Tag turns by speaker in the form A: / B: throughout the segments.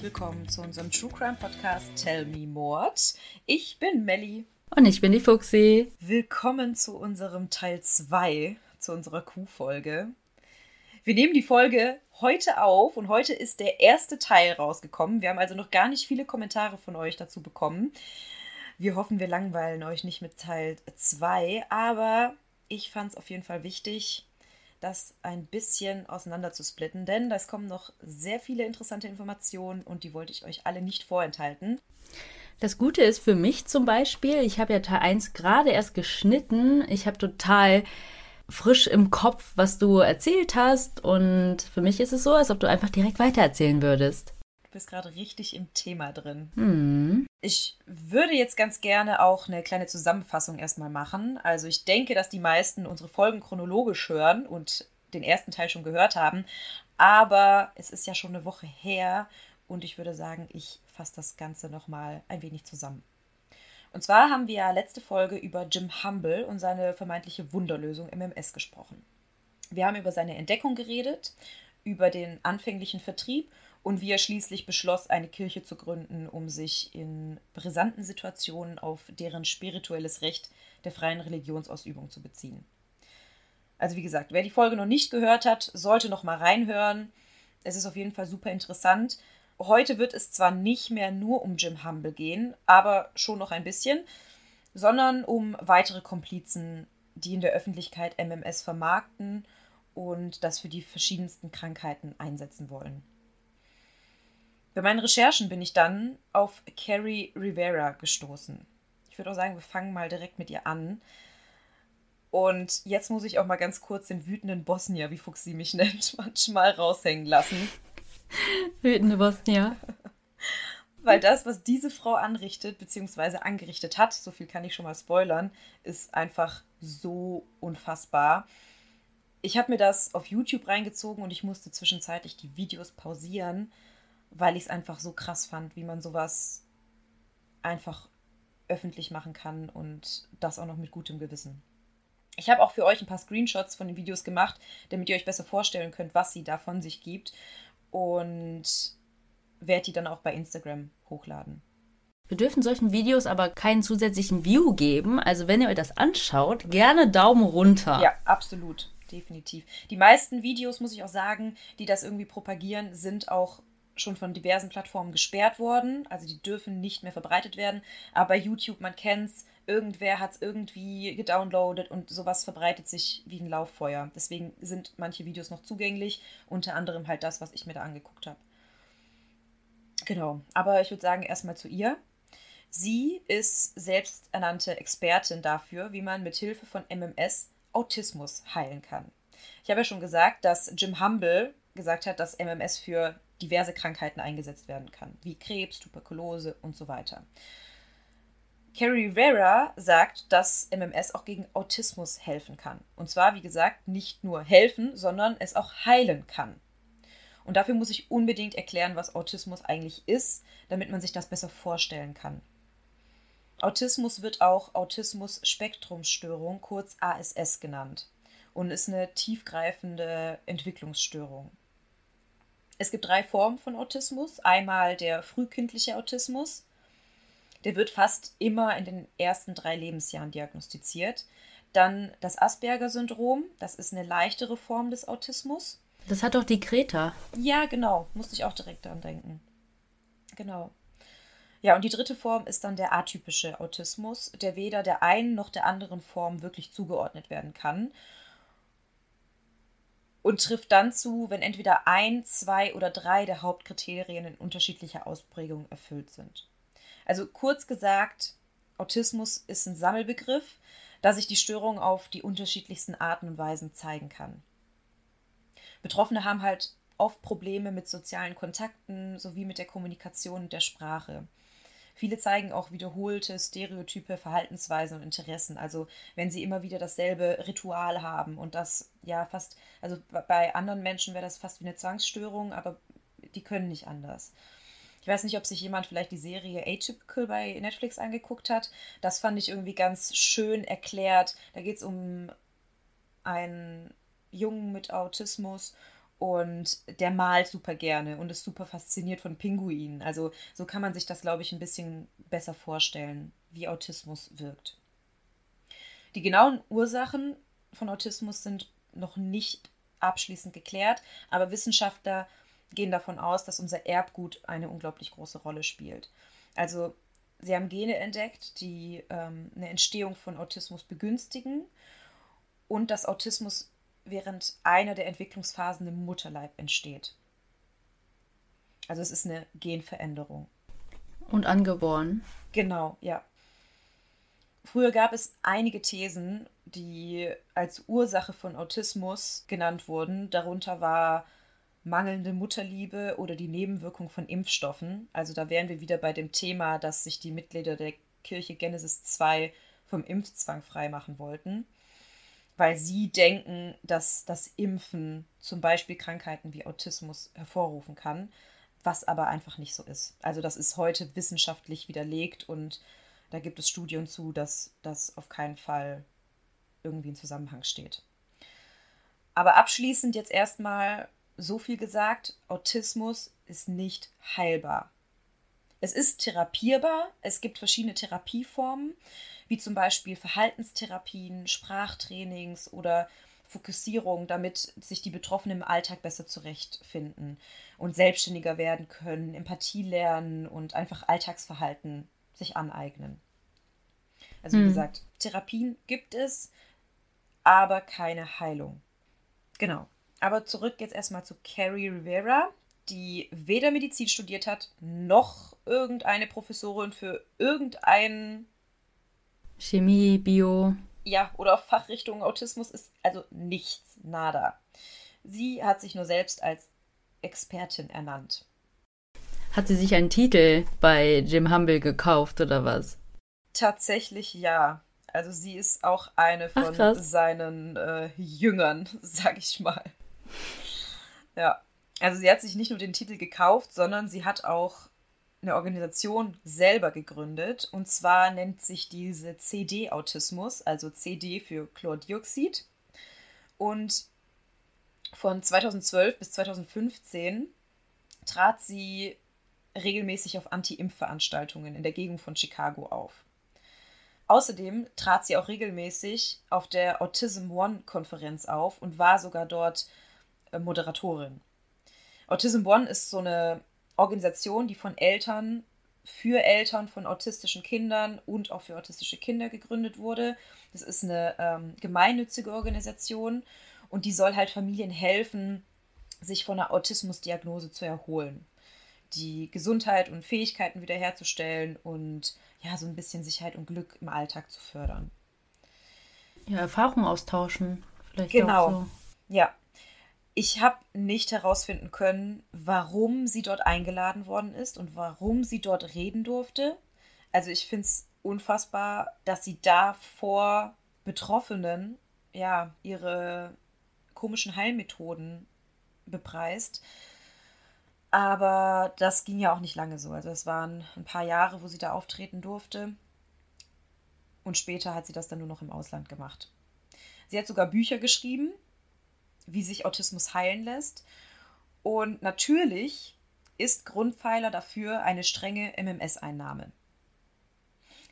A: herzlich willkommen zu unserem True Crime Podcast Tell Me Mord. Ich bin Melli.
B: Und ich bin die Fuxi.
A: Willkommen zu unserem Teil 2, zu unserer Q-Folge. Wir nehmen die Folge heute auf und heute ist der erste Teil rausgekommen. Wir haben also noch gar nicht viele Kommentare von euch dazu bekommen. Wir hoffen, wir langweilen euch nicht mit Teil 2, aber ich fand es auf jeden Fall wichtig, das ein bisschen auseinander zu splitten, denn es kommen noch sehr viele interessante Informationen und die wollte ich euch alle nicht vorenthalten.
B: Das Gute ist für mich zum Beispiel, ich habe ja Teil 1 gerade erst geschnitten. Ich habe total frisch im Kopf, was du erzählt hast. Und für mich ist es so, als ob du einfach direkt weitererzählen würdest.
A: Du bist gerade richtig im Thema drin.
B: Hm.
A: Ich würde jetzt ganz gerne auch eine kleine Zusammenfassung erstmal machen. Also ich denke, dass die meisten unsere Folgen chronologisch hören und den ersten Teil schon gehört haben. Aber es ist ja schon eine Woche her und ich würde sagen, ich fasse das Ganze nochmal ein wenig zusammen. Und zwar haben wir ja letzte Folge über Jim Humble und seine vermeintliche Wunderlösung MMS gesprochen. Wir haben über seine Entdeckung geredet, über den anfänglichen Vertrieb und wie er schließlich beschloss, eine Kirche zu gründen, um sich in brisanten Situationen auf deren spirituelles Recht der freien Religionsausübung zu beziehen. Also wie gesagt, wer die Folge noch nicht gehört hat, sollte noch mal reinhören. Es ist auf jeden Fall super interessant. Heute wird es zwar nicht mehr nur um Jim Humble gehen, aber schon noch ein bisschen, sondern um weitere Komplizen, die in der Öffentlichkeit MMS vermarkten und das für die verschiedensten Krankheiten einsetzen wollen. Bei meinen Recherchen bin ich dann auf Carrie Rivera gestoßen. Ich würde auch sagen, wir fangen mal direkt mit ihr an. Und jetzt muss ich auch mal ganz kurz den wütenden Bosnier, wie Fuchs sie mich nennt, manchmal raushängen lassen.
B: Wütende Bosnier.
A: Weil das, was diese Frau anrichtet, beziehungsweise angerichtet hat, so viel kann ich schon mal spoilern, ist einfach so unfassbar. Ich habe mir das auf YouTube reingezogen und ich musste zwischenzeitlich die Videos pausieren, weil ich es einfach so krass fand, wie man sowas einfach öffentlich machen kann und das auch noch mit gutem Gewissen. Ich habe auch für euch ein paar Screenshots von den Videos gemacht, damit ihr euch besser vorstellen könnt, was sie da von sich gibt und werde die dann auch bei Instagram hochladen.
B: Wir dürfen solchen Videos aber keinen zusätzlichen View geben. Also wenn ihr euch das anschaut, gerne Daumen runter.
A: Ja, absolut. Definitiv. Die meisten Videos, muss ich auch sagen, die das irgendwie propagieren, sind auch schon von diversen Plattformen gesperrt worden. Also die dürfen nicht mehr verbreitet werden. Aber bei YouTube, man kennt es, irgendwer hat es irgendwie gedownloadet und sowas verbreitet sich wie ein Lauffeuer. Deswegen sind manche Videos noch zugänglich, unter anderem halt das, was ich mir da angeguckt habe. Genau, aber ich würde sagen, erstmal zu ihr. Sie ist selbsternannte Expertin dafür, wie man mit Hilfe von MMS Autismus heilen kann. Ich habe ja schon gesagt, dass Jim Humble gesagt hat, dass MMS für diverse Krankheiten eingesetzt werden kann, wie Krebs, Tuberkulose und so weiter. Carrie Rivera sagt, dass MMS auch gegen Autismus helfen kann. Und zwar, wie gesagt, nicht nur helfen, sondern es auch heilen kann. Und dafür muss ich unbedingt erklären, was Autismus eigentlich ist, damit man sich das besser vorstellen kann. Autismus wird auch Autismus-Spektrumsstörung, kurz ASS genannt, und ist eine tiefgreifende Entwicklungsstörung. Es gibt drei Formen von Autismus. Einmal der frühkindliche Autismus, der wird fast immer in den ersten drei Lebensjahren diagnostiziert. Dann das Asperger-Syndrom, das ist eine leichtere Form des Autismus.
B: Das hat doch die Kreta.
A: Ja, genau. Musste ich auch direkt daran denken. Genau. Ja, und die dritte Form ist dann der atypische Autismus, der weder der einen noch der anderen Form wirklich zugeordnet werden kann. Und trifft dann zu, wenn entweder ein, zwei oder drei der Hauptkriterien in unterschiedlicher Ausprägung erfüllt sind. Also kurz gesagt, Autismus ist ein Sammelbegriff, da sich die Störung auf die unterschiedlichsten Arten und Weisen zeigen kann. Betroffene haben halt oft Probleme mit sozialen Kontakten sowie mit der Kommunikation und der Sprache. Viele zeigen auch wiederholte stereotype Verhaltensweisen und Interessen. Also wenn sie immer wieder dasselbe Ritual haben und das ja fast, also bei anderen Menschen wäre das fast wie eine Zwangsstörung, aber die können nicht anders. Ich weiß nicht, ob sich jemand vielleicht die Serie Atypical bei Netflix angeguckt hat. Das fand ich irgendwie ganz schön erklärt. Da geht es um einen Jungen mit Autismus und der malt super gerne und ist super fasziniert von Pinguinen. Also so kann man sich das, glaube ich, ein bisschen besser vorstellen, wie Autismus wirkt. Die genauen Ursachen von Autismus sind noch nicht abschließend geklärt, aber Wissenschaftler gehen davon aus, dass unser Erbgut eine unglaublich große Rolle spielt. Also sie haben Gene entdeckt, die ähm, eine Entstehung von Autismus begünstigen und dass Autismus während einer der Entwicklungsphasen im Mutterleib entsteht. Also es ist eine Genveränderung.
B: Und angeboren.
A: Genau, ja. Früher gab es einige Thesen, die als Ursache von Autismus genannt wurden. Darunter war mangelnde Mutterliebe oder die Nebenwirkung von Impfstoffen. Also da wären wir wieder bei dem Thema, dass sich die Mitglieder der Kirche Genesis 2 vom Impfzwang freimachen wollten weil sie denken, dass das Impfen zum Beispiel Krankheiten wie Autismus hervorrufen kann, was aber einfach nicht so ist. Also das ist heute wissenschaftlich widerlegt und da gibt es Studien zu, dass das auf keinen Fall irgendwie in Zusammenhang steht. Aber abschließend jetzt erstmal so viel gesagt, Autismus ist nicht heilbar. Es ist therapierbar, es gibt verschiedene Therapieformen wie zum Beispiel Verhaltenstherapien, Sprachtrainings oder Fokussierung, damit sich die Betroffenen im Alltag besser zurechtfinden und selbstständiger werden können, Empathie lernen und einfach Alltagsverhalten sich aneignen. Also wie hm. gesagt, Therapien gibt es, aber keine Heilung. Genau. Aber zurück jetzt erstmal zu Carrie Rivera, die weder Medizin studiert hat, noch irgendeine Professorin für irgendein
B: Chemie, Bio.
A: Ja, oder Fachrichtung Autismus ist also nichts, nada. Sie hat sich nur selbst als Expertin ernannt.
B: Hat sie sich einen Titel bei Jim Humble gekauft oder was?
A: Tatsächlich ja. Also sie ist auch eine von Ach, seinen äh, Jüngern, sag ich mal. Ja. Also sie hat sich nicht nur den Titel gekauft, sondern sie hat auch eine Organisation selber gegründet. Und zwar nennt sich diese CD-Autismus, also CD für Chlordioxid. Und von 2012 bis 2015 trat sie regelmäßig auf Anti-Impf-Veranstaltungen in der Gegend von Chicago auf. Außerdem trat sie auch regelmäßig auf der Autism One-Konferenz auf und war sogar dort äh, Moderatorin. Autism One ist so eine Organisation, die von Eltern für Eltern von autistischen Kindern und auch für autistische Kinder gegründet wurde. Das ist eine ähm, gemeinnützige Organisation und die soll halt Familien helfen, sich von einer Autismusdiagnose zu erholen, die Gesundheit und Fähigkeiten wiederherzustellen und ja, so ein bisschen Sicherheit und Glück im Alltag zu fördern.
B: Ja, Erfahrung austauschen, vielleicht
A: genau.
B: auch so.
A: Ja, ich habe nicht herausfinden können, warum sie dort eingeladen worden ist und warum sie dort reden durfte. Also ich finde es unfassbar, dass sie da vor Betroffenen ja ihre komischen Heilmethoden bepreist. Aber das ging ja auch nicht lange so. Also es waren ein paar Jahre, wo sie da auftreten durfte. Und später hat sie das dann nur noch im Ausland gemacht. Sie hat sogar Bücher geschrieben, wie sich Autismus heilen lässt. Und natürlich ist Grundpfeiler dafür eine strenge MMS-Einnahme.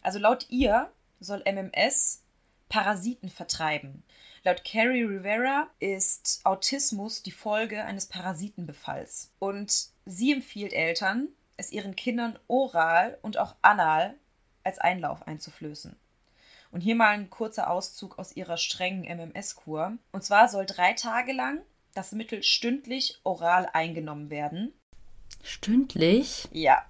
A: Also laut ihr soll MMS Parasiten vertreiben. Laut Carrie Rivera ist Autismus die Folge eines Parasitenbefalls. Und sie empfiehlt Eltern, es ihren Kindern oral und auch anal als Einlauf einzuflößen. Und hier mal ein kurzer Auszug aus ihrer strengen MMS-Kur. Und zwar soll drei Tage lang das Mittel stündlich oral eingenommen werden.
B: Stündlich?
A: Ja.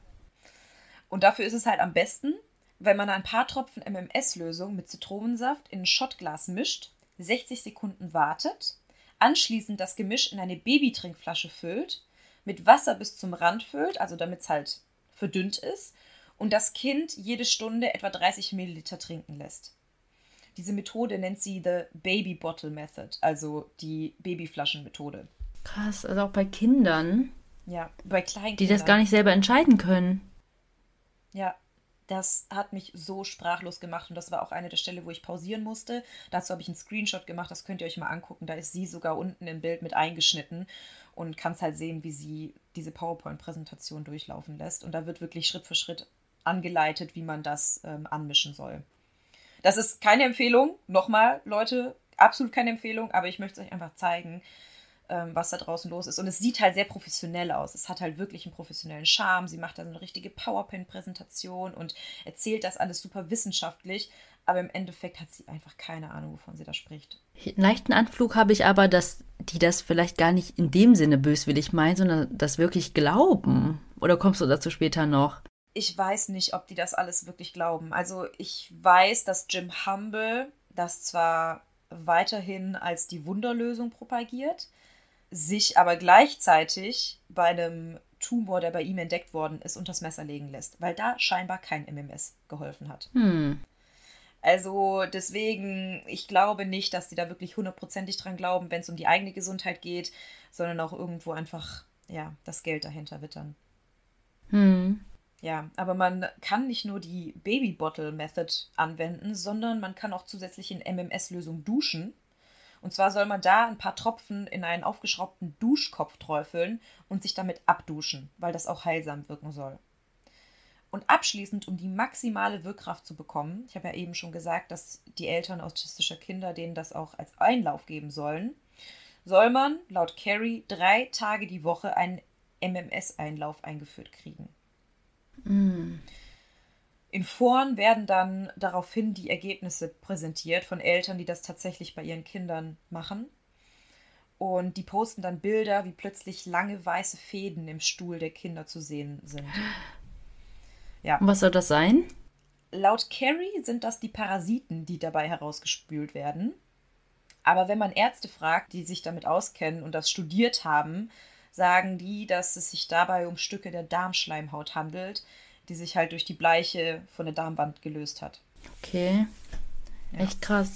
A: Und dafür ist es halt am besten, wenn man ein paar Tropfen MMS-Lösung mit Zitronensaft in ein Schottglas mischt, 60 Sekunden wartet, anschließend das Gemisch in eine Babytrinkflasche füllt, mit Wasser bis zum Rand füllt, also damit es halt verdünnt ist, und das Kind jede Stunde etwa 30 Milliliter trinken lässt. Diese Methode nennt sie The Baby Bottle Method, also die Babyflaschenmethode.
B: Krass, also auch bei Kindern.
A: Ja, bei Kleinkindern.
B: Die das gar nicht selber entscheiden können.
A: Ja. Das hat mich so sprachlos gemacht und das war auch eine der Stellen, wo ich pausieren musste. Dazu habe ich einen Screenshot gemacht, das könnt ihr euch mal angucken. Da ist sie sogar unten im Bild mit eingeschnitten und kannst halt sehen, wie sie diese PowerPoint-Präsentation durchlaufen lässt. Und da wird wirklich Schritt für Schritt angeleitet, wie man das ähm, anmischen soll. Das ist keine Empfehlung. Nochmal, Leute, absolut keine Empfehlung, aber ich möchte es euch einfach zeigen, ähm, was da draußen los ist. Und es sieht halt sehr professionell aus. Es hat halt wirklich einen professionellen Charme. Sie macht da so eine richtige PowerPoint-Präsentation und erzählt das alles super wissenschaftlich. Aber im Endeffekt hat sie einfach keine Ahnung, wovon sie da spricht.
B: Leichten Anflug habe ich aber, dass die das vielleicht gar nicht in dem Sinne böswillig meinen, sondern das wirklich glauben. Oder kommst du dazu später noch?
A: Ich weiß nicht, ob die das alles wirklich glauben. Also ich weiß, dass Jim Humble das zwar weiterhin als die Wunderlösung propagiert, sich aber gleichzeitig bei einem Tumor, der bei ihm entdeckt worden ist, unters Messer legen lässt, weil da scheinbar kein MMS geholfen hat. Hm. Also deswegen, ich glaube nicht, dass die da wirklich hundertprozentig dran glauben, wenn es um die eigene Gesundheit geht, sondern auch irgendwo einfach, ja, das Geld dahinter wittern. Hm. Ja, aber man kann nicht nur die Baby Bottle Method anwenden, sondern man kann auch zusätzlich in MMS-Lösung duschen. Und zwar soll man da ein paar Tropfen in einen aufgeschraubten Duschkopf träufeln und sich damit abduschen, weil das auch heilsam wirken soll. Und abschließend, um die maximale Wirkkraft zu bekommen, ich habe ja eben schon gesagt, dass die Eltern autistischer Kinder denen das auch als Einlauf geben sollen, soll man laut Carrie drei Tage die Woche einen MMS-Einlauf eingeführt kriegen. Mm. In Foren werden dann daraufhin die Ergebnisse präsentiert von Eltern, die das tatsächlich bei ihren Kindern machen. Und die posten dann Bilder, wie plötzlich lange weiße Fäden im Stuhl der Kinder zu sehen sind.
B: Ja. Was soll das sein?
A: Laut Carrie sind das die Parasiten, die dabei herausgespült werden. Aber wenn man Ärzte fragt, die sich damit auskennen und das studiert haben, sagen die, dass es sich dabei um Stücke der Darmschleimhaut handelt, die sich halt durch die Bleiche von der Darmwand gelöst hat.
B: Okay. Ja. Echt krass.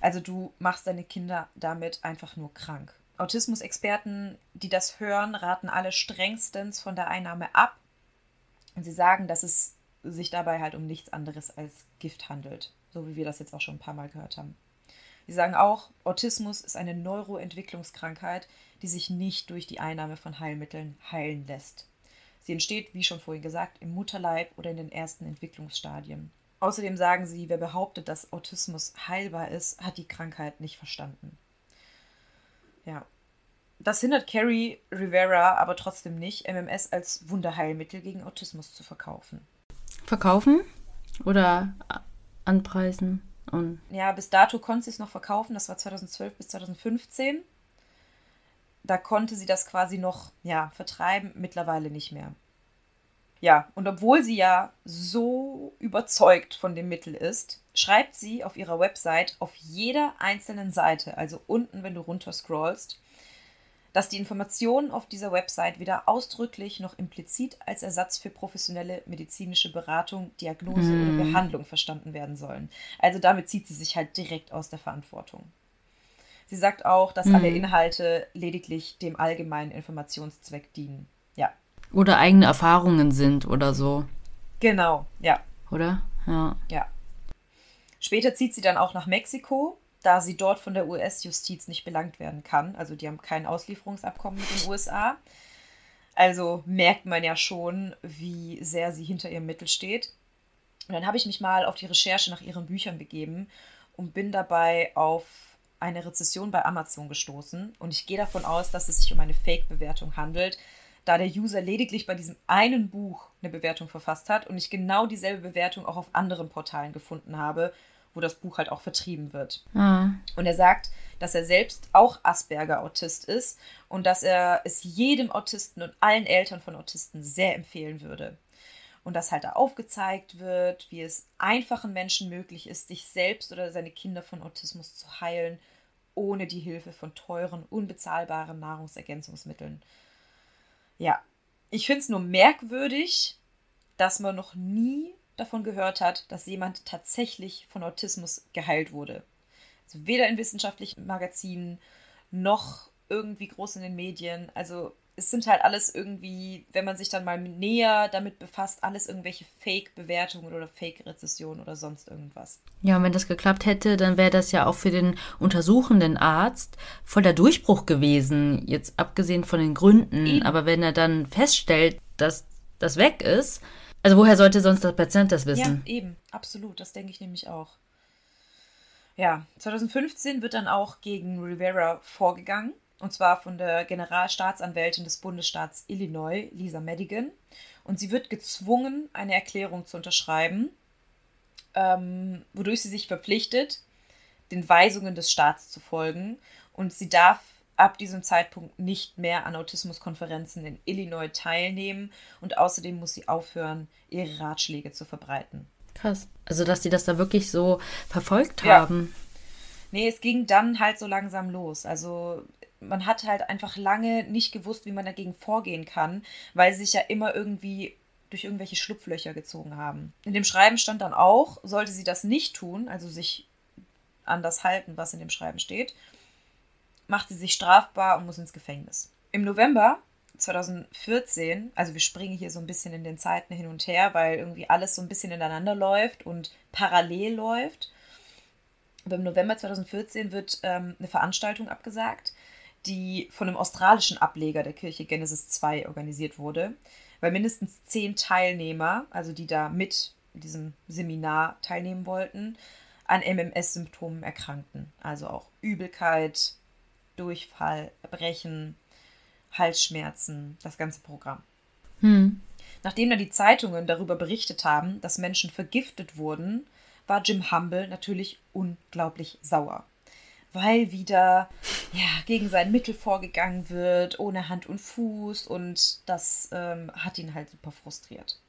A: Also du machst deine Kinder damit einfach nur krank. Autismus-Experten, die das hören, raten alle strengstens von der Einnahme ab. Und sie sagen, dass es sich dabei halt um nichts anderes als Gift handelt. So wie wir das jetzt auch schon ein paar Mal gehört haben. Sie sagen auch, Autismus ist eine Neuroentwicklungskrankheit, die sich nicht durch die Einnahme von Heilmitteln heilen lässt. Sie entsteht, wie schon vorhin gesagt, im Mutterleib oder in den ersten Entwicklungsstadien. Außerdem sagen sie, wer behauptet, dass Autismus heilbar ist, hat die Krankheit nicht verstanden. Ja. Das hindert Carrie Rivera aber trotzdem nicht, MMS als Wunderheilmittel gegen Autismus zu verkaufen.
B: Verkaufen oder anpreisen? Und
A: ja, bis dato konnte sie es noch verkaufen. Das war 2012 bis 2015. Da konnte sie das quasi noch ja, vertreiben, mittlerweile nicht mehr. Ja, und obwohl sie ja so überzeugt von dem Mittel ist, schreibt sie auf ihrer Website auf jeder einzelnen Seite, also unten, wenn du runter scrollst, dass die Informationen auf dieser Website weder ausdrücklich noch implizit als Ersatz für professionelle medizinische Beratung, Diagnose hm. oder Behandlung verstanden werden sollen. Also damit zieht sie sich halt direkt aus der Verantwortung. Sie sagt auch, dass hm. alle Inhalte lediglich dem allgemeinen Informationszweck dienen. Ja.
B: Oder eigene Erfahrungen sind oder so.
A: Genau, ja.
B: Oder? Ja.
A: Ja. Später zieht sie dann auch nach Mexiko, da sie dort von der US-Justiz nicht belangt werden kann. Also die haben kein Auslieferungsabkommen mit den USA. Also merkt man ja schon, wie sehr sie hinter ihrem Mittel steht. Und dann habe ich mich mal auf die Recherche nach ihren Büchern begeben und bin dabei auf eine Rezession bei Amazon gestoßen. Und ich gehe davon aus, dass es sich um eine Fake-Bewertung handelt, da der User lediglich bei diesem einen Buch eine Bewertung verfasst hat und ich genau dieselbe Bewertung auch auf anderen Portalen gefunden habe wo das Buch halt auch vertrieben wird. Ah. Und er sagt, dass er selbst auch Asperger-Autist ist und dass er es jedem Autisten und allen Eltern von Autisten sehr empfehlen würde. Und dass halt da aufgezeigt wird, wie es einfachen Menschen möglich ist, sich selbst oder seine Kinder von Autismus zu heilen, ohne die Hilfe von teuren, unbezahlbaren Nahrungsergänzungsmitteln. Ja, ich finde es nur merkwürdig, dass man noch nie davon gehört hat, dass jemand tatsächlich von Autismus geheilt wurde. Also weder in wissenschaftlichen Magazinen noch irgendwie groß in den Medien. Also es sind halt alles irgendwie, wenn man sich dann mal näher damit befasst, alles irgendwelche Fake-Bewertungen oder Fake-Rezessionen oder sonst irgendwas.
B: Ja, und wenn das geklappt hätte, dann wäre das ja auch für den untersuchenden Arzt voll der Durchbruch gewesen, jetzt abgesehen von den Gründen. Eben. Aber wenn er dann feststellt, dass das weg ist, also woher sollte sonst der Patient das wissen?
A: Ja, eben, absolut, das denke ich nämlich auch. Ja, 2015 wird dann auch gegen Rivera vorgegangen und zwar von der Generalstaatsanwältin des Bundesstaats Illinois, Lisa Madigan. Und sie wird gezwungen, eine Erklärung zu unterschreiben, ähm, wodurch sie sich verpflichtet, den Weisungen des Staats zu folgen. Und sie darf ab diesem Zeitpunkt nicht mehr an Autismuskonferenzen in Illinois teilnehmen. Und außerdem muss sie aufhören, ihre Ratschläge zu verbreiten.
B: Krass. Also, dass sie das da wirklich so verfolgt haben.
A: Nee, es ging dann halt so langsam los. Also man hat halt einfach lange nicht gewusst, wie man dagegen vorgehen kann, weil sie sich ja immer irgendwie durch irgendwelche Schlupflöcher gezogen haben. In dem Schreiben stand dann auch, sollte sie das nicht tun, also sich an das halten, was in dem Schreiben steht, macht sie sich strafbar und muss ins Gefängnis. Im November 2014, also wir springen hier so ein bisschen in den Zeiten hin und her, weil irgendwie alles so ein bisschen ineinander läuft und parallel läuft. Aber im November 2014 wird ähm, eine Veranstaltung abgesagt, die von einem australischen Ableger der Kirche Genesis 2 organisiert wurde, weil mindestens zehn Teilnehmer, also die da mit diesem Seminar teilnehmen wollten, an MMS-Symptomen erkrankten. Also auch Übelkeit, Durchfall, Erbrechen, Halsschmerzen, das ganze Programm. Hm. Nachdem dann die Zeitungen darüber berichtet haben, dass Menschen vergiftet wurden, war Jim Humble natürlich unglaublich sauer weil wieder ja, gegen sein Mittel vorgegangen wird, ohne Hand und Fuß und das ähm, hat ihn halt super frustriert.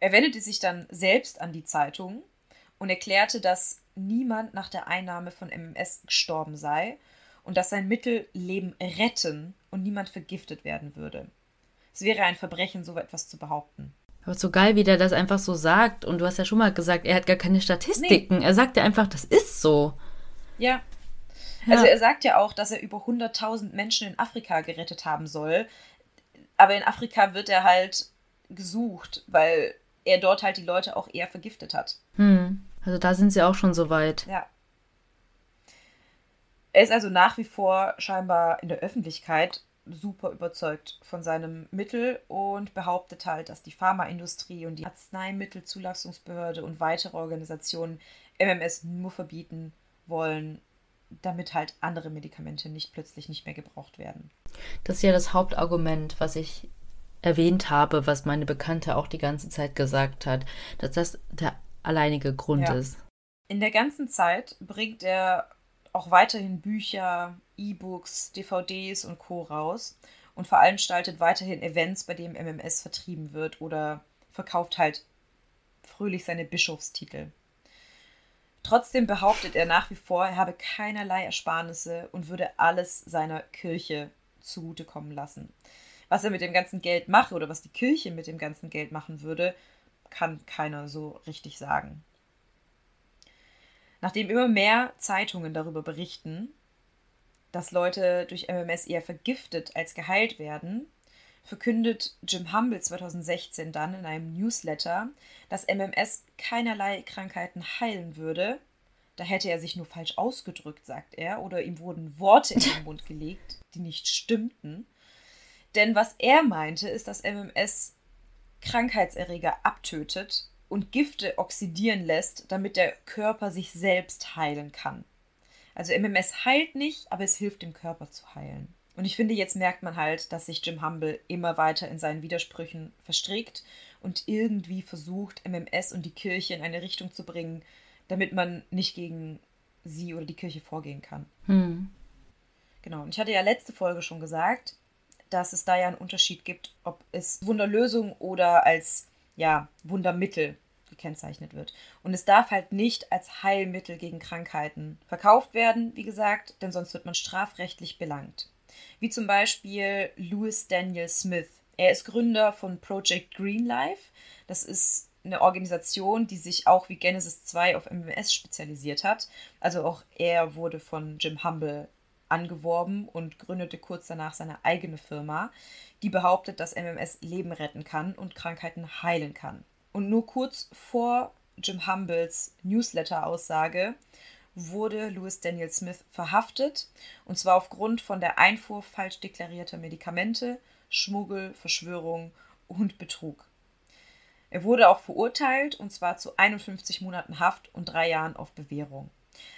A: Er wendete sich dann selbst an die Zeitung und erklärte, dass niemand nach der Einnahme von MMS gestorben sei und dass sein Mittel Leben retten und niemand vergiftet werden würde. Es wäre ein Verbrechen, so etwas zu behaupten.
B: Aber so geil, wie der das einfach so sagt. Und du hast ja schon mal gesagt, er hat gar keine Statistiken. Nee. Er sagt ja einfach, das ist so.
A: Ja. Also er sagt ja auch, dass er über 100.000 Menschen in Afrika gerettet haben soll. Aber in Afrika wird er halt gesucht, weil er dort halt die Leute auch eher vergiftet hat.
B: Hm. Also da sind sie auch schon so weit.
A: Ja. Er ist also nach wie vor scheinbar in der Öffentlichkeit super überzeugt von seinem Mittel und behauptet halt, dass die Pharmaindustrie und die Arzneimittelzulassungsbehörde und weitere Organisationen MMS nur verbieten wollen, damit halt andere Medikamente nicht plötzlich nicht mehr gebraucht werden.
B: Das ist ja das Hauptargument, was ich erwähnt habe, was meine Bekannte auch die ganze Zeit gesagt hat, dass das der alleinige Grund ja. ist.
A: In der ganzen Zeit bringt er auch weiterhin Bücher, E-Books, DVDs und Co. raus und veranstaltet weiterhin Events, bei denen MMS vertrieben wird oder verkauft halt fröhlich seine Bischofstitel. Trotzdem behauptet er nach wie vor, er habe keinerlei Ersparnisse und würde alles seiner Kirche zugutekommen lassen. Was er mit dem ganzen Geld mache oder was die Kirche mit dem ganzen Geld machen würde, kann keiner so richtig sagen. Nachdem immer mehr Zeitungen darüber berichten, dass Leute durch MMS eher vergiftet als geheilt werden, verkündet Jim Humble 2016 dann in einem Newsletter, dass MMS keinerlei Krankheiten heilen würde. Da hätte er sich nur falsch ausgedrückt, sagt er, oder ihm wurden Worte in den Mund gelegt, die nicht stimmten. Denn was er meinte, ist, dass MMS Krankheitserreger abtötet und Gifte oxidieren lässt, damit der Körper sich selbst heilen kann. Also MMS heilt nicht, aber es hilft dem Körper zu heilen. Und ich finde, jetzt merkt man halt, dass sich Jim Humble immer weiter in seinen Widersprüchen verstrickt und irgendwie versucht, MMS und die Kirche in eine Richtung zu bringen, damit man nicht gegen sie oder die Kirche vorgehen kann. Hm. Genau, und ich hatte ja letzte Folge schon gesagt, dass es da ja einen Unterschied gibt, ob es Wunderlösung oder als ja, Wundermittel gekennzeichnet wird. Und es darf halt nicht als Heilmittel gegen Krankheiten verkauft werden, wie gesagt, denn sonst wird man strafrechtlich belangt wie zum Beispiel Louis Daniel Smith. Er ist Gründer von Project Green Life. Das ist eine Organisation, die sich auch wie Genesis 2 auf MMS spezialisiert hat. Also auch er wurde von Jim Humble angeworben und gründete kurz danach seine eigene Firma, die behauptet, dass MMS Leben retten kann und Krankheiten heilen kann. Und nur kurz vor Jim Humbles Newsletter-Aussage wurde Louis Daniel Smith verhaftet, und zwar aufgrund von der Einfuhr falsch deklarierter Medikamente, Schmuggel, Verschwörung und Betrug. Er wurde auch verurteilt, und zwar zu 51 Monaten Haft und drei Jahren auf Bewährung.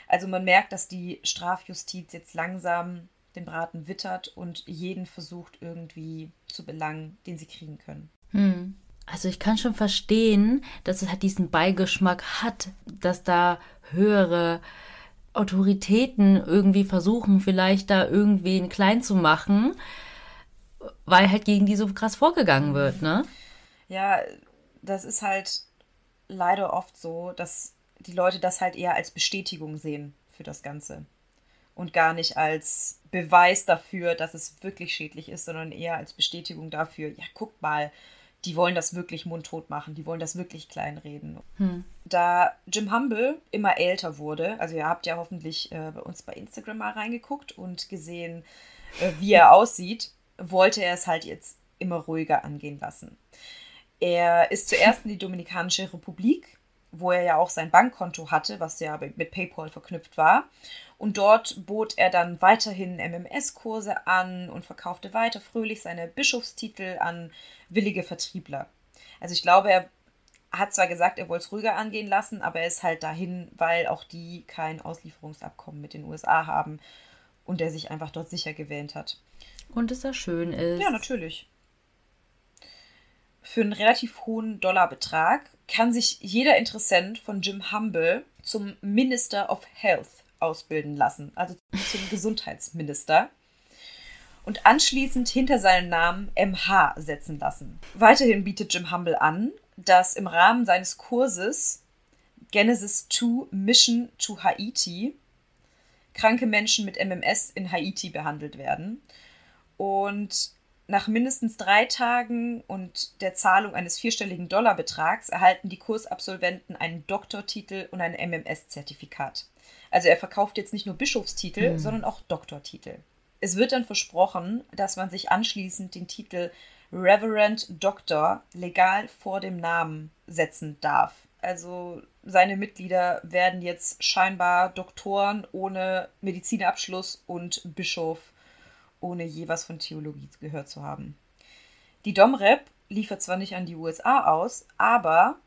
A: Also man merkt, dass die Strafjustiz jetzt langsam den Braten wittert und jeden versucht irgendwie zu belangen, den sie kriegen können.
B: Hm. Also ich kann schon verstehen, dass es halt diesen Beigeschmack hat, dass da höhere Autoritäten irgendwie versuchen, vielleicht da irgendwen klein zu machen, weil halt gegen die so krass vorgegangen wird, ne?
A: Ja, das ist halt leider oft so, dass die Leute das halt eher als Bestätigung sehen für das Ganze und gar nicht als Beweis dafür, dass es wirklich schädlich ist, sondern eher als Bestätigung dafür, ja, guck mal, die wollen das wirklich mundtot machen, die wollen das wirklich kleinreden. Hm. Da Jim Humble immer älter wurde, also ihr habt ja hoffentlich äh, bei uns bei Instagram mal reingeguckt und gesehen, äh, wie er aussieht, wollte er es halt jetzt immer ruhiger angehen lassen. Er ist zuerst in die Dominikanische Republik, wo er ja auch sein Bankkonto hatte, was ja mit PayPal verknüpft war. Und dort bot er dann weiterhin MMS-Kurse an und verkaufte weiter fröhlich seine Bischofstitel an willige Vertriebler. Also ich glaube, er hat zwar gesagt, er wollte es ruhiger angehen lassen, aber er ist halt dahin, weil auch die kein Auslieferungsabkommen mit den USA haben und er sich einfach dort sicher gewähnt hat.
B: Und es da schön ist.
A: Ja, natürlich. Für einen relativ hohen Dollarbetrag kann sich jeder Interessent von Jim Humble zum Minister of Health ausbilden lassen, also zum Gesundheitsminister. Und anschließend hinter seinen Namen MH setzen lassen. Weiterhin bietet Jim Humble an, dass im Rahmen seines Kurses Genesis 2 Mission to Haiti kranke Menschen mit MMS in Haiti behandelt werden. Und nach mindestens drei Tagen und der Zahlung eines vierstelligen Dollarbetrags erhalten die Kursabsolventen einen Doktortitel und ein MMS-Zertifikat. Also er verkauft jetzt nicht nur Bischofstitel, mhm. sondern auch Doktortitel. Es wird dann versprochen, dass man sich anschließend den Titel Reverend Doctor legal vor dem Namen setzen darf. Also seine Mitglieder werden jetzt scheinbar Doktoren ohne Medizinabschluss und Bischof ohne je was von Theologie gehört zu haben. Die Domrep liefert zwar nicht an die USA aus, aber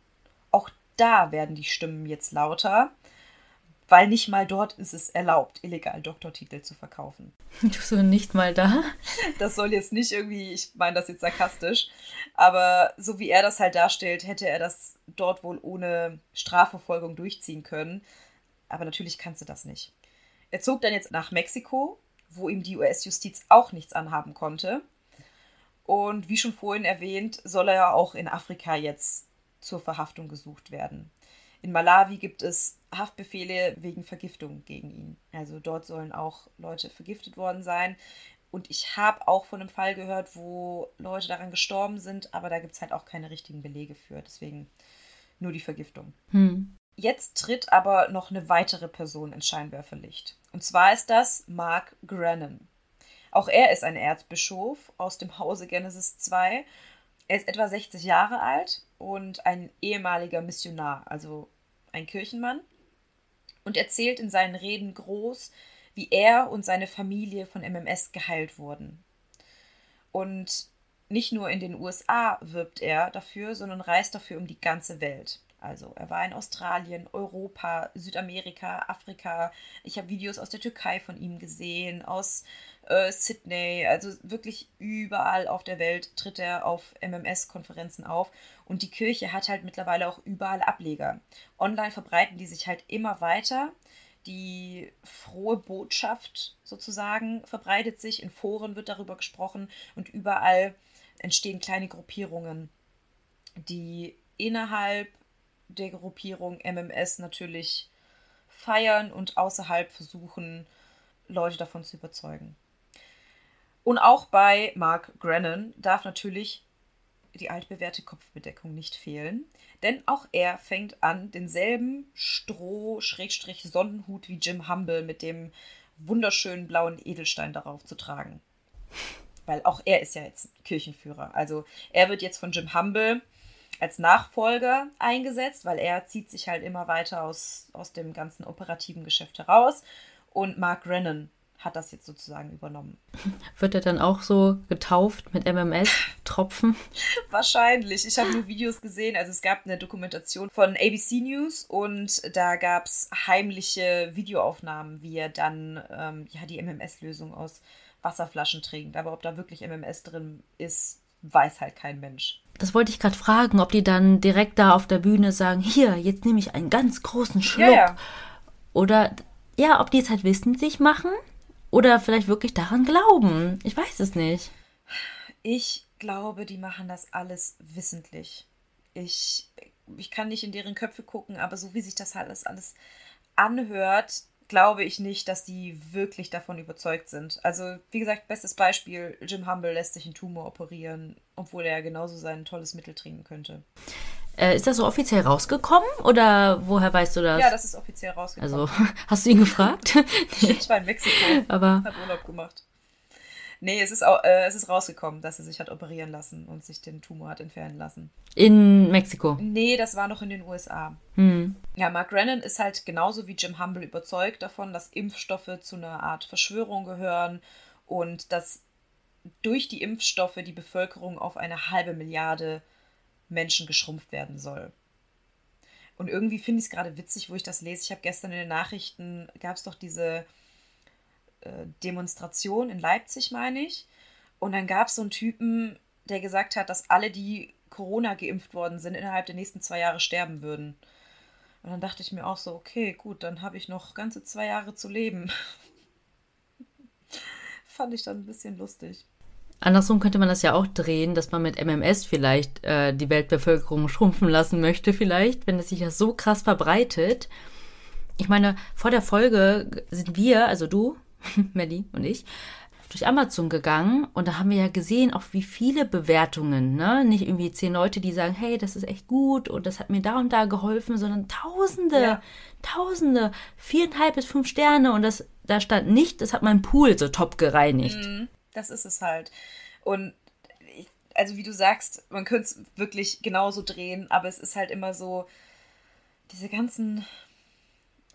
A: auch da werden die Stimmen jetzt lauter, weil nicht mal dort ist es erlaubt, illegal Doktortitel zu verkaufen.
B: Du so nicht mal da?
A: Das soll jetzt nicht irgendwie, ich meine das jetzt sarkastisch, aber so wie er das halt darstellt, hätte er das dort wohl ohne Strafverfolgung durchziehen können. Aber natürlich kannst du das nicht. Er zog dann jetzt nach Mexiko wo ihm die US-Justiz auch nichts anhaben konnte. Und wie schon vorhin erwähnt, soll er ja auch in Afrika jetzt zur Verhaftung gesucht werden. In Malawi gibt es Haftbefehle wegen Vergiftung gegen ihn. Also dort sollen auch Leute vergiftet worden sein. Und ich habe auch von einem Fall gehört, wo Leute daran gestorben sind, aber da gibt es halt auch keine richtigen Belege für. Deswegen nur die Vergiftung. Hm. Jetzt tritt aber noch eine weitere Person ins Scheinwerferlicht. Und zwar ist das Mark Grennan. Auch er ist ein Erzbischof aus dem Hause Genesis II. Er ist etwa 60 Jahre alt und ein ehemaliger Missionar, also ein Kirchenmann. Und erzählt in seinen Reden groß, wie er und seine Familie von MMS geheilt wurden. Und nicht nur in den USA wirbt er dafür, sondern reist dafür um die ganze Welt. Also er war in Australien, Europa, Südamerika, Afrika. Ich habe Videos aus der Türkei von ihm gesehen, aus äh, Sydney. Also wirklich überall auf der Welt tritt er auf MMS-Konferenzen auf. Und die Kirche hat halt mittlerweile auch überall Ableger. Online verbreiten die sich halt immer weiter. Die frohe Botschaft sozusagen verbreitet sich. In Foren wird darüber gesprochen und überall entstehen kleine Gruppierungen, die innerhalb der Gruppierung MMS natürlich feiern und außerhalb versuchen, Leute davon zu überzeugen. Und auch bei Mark Grennan darf natürlich die altbewährte Kopfbedeckung nicht fehlen, denn auch er fängt an, denselben Stroh-Sonnenhut wie Jim Humble mit dem wunderschönen blauen Edelstein darauf zu tragen. Weil auch er ist ja jetzt Kirchenführer. Also er wird jetzt von Jim Humble als Nachfolger eingesetzt, weil er zieht sich halt immer weiter aus, aus dem ganzen operativen Geschäft heraus. Und Mark Rennan hat das jetzt sozusagen übernommen.
B: Wird er dann auch so getauft mit MMS-Tropfen?
A: Wahrscheinlich. Ich habe nur Videos gesehen. Also es gab eine Dokumentation von ABC News und da gab es heimliche Videoaufnahmen, wie er dann ähm, ja, die MMS-Lösung aus Wasserflaschen trinkt. Aber ob da wirklich MMS drin ist, weiß halt kein Mensch.
B: Das wollte ich gerade fragen, ob die dann direkt da auf der Bühne sagen, hier, jetzt nehme ich einen ganz großen Schluck. Ja, ja. Oder ja, ob die es halt wissentlich machen oder vielleicht wirklich daran glauben. Ich weiß es nicht.
A: Ich glaube, die machen das alles wissentlich. Ich, ich kann nicht in deren Köpfe gucken, aber so wie sich das halt alles, alles anhört, glaube ich nicht, dass die wirklich davon überzeugt sind. Also, wie gesagt, bestes Beispiel, Jim Humble lässt sich einen Tumor operieren, obwohl er genauso sein tolles Mittel trinken könnte.
B: Äh, ist das so offiziell rausgekommen oder woher weißt du das?
A: Ja, das ist offiziell rausgekommen.
B: Also, hast du ihn gefragt?
A: ich war in Mexiko, aber hat Urlaub gemacht. Nee, es ist, auch, äh, es ist rausgekommen, dass er sich hat operieren lassen und sich den Tumor hat entfernen lassen.
B: In Mexiko?
A: Nee, das war noch in den USA. Hm. Ja, Mark Rennan ist halt genauso wie Jim Humble überzeugt davon, dass Impfstoffe zu einer Art Verschwörung gehören und dass durch die Impfstoffe die Bevölkerung auf eine halbe Milliarde Menschen geschrumpft werden soll. Und irgendwie finde ich es gerade witzig, wo ich das lese. Ich habe gestern in den Nachrichten, gab es doch diese äh, Demonstration in Leipzig, meine ich. Und dann gab es so einen Typen, der gesagt hat, dass alle, die Corona geimpft worden sind, innerhalb der nächsten zwei Jahre sterben würden. Und dann dachte ich mir auch so, okay, gut, dann habe ich noch ganze zwei Jahre zu leben. Fand ich dann ein bisschen lustig.
B: Andersrum könnte man das ja auch drehen, dass man mit MMS vielleicht äh, die Weltbevölkerung schrumpfen lassen möchte, vielleicht, wenn es sich ja so krass verbreitet. Ich meine, vor der Folge sind wir, also du, Melly und ich, durch Amazon gegangen und da haben wir ja gesehen, auch wie viele Bewertungen, ne? Nicht irgendwie zehn Leute, die sagen, hey, das ist echt gut und das hat mir da und da geholfen, sondern Tausende, ja. Tausende, viereinhalb bis fünf Sterne und das, da stand nicht, das hat mein Pool so top gereinigt. Mhm.
A: Das ist es halt. Und ich, also wie du sagst, man könnte es wirklich genauso drehen, aber es ist halt immer so, diese ganzen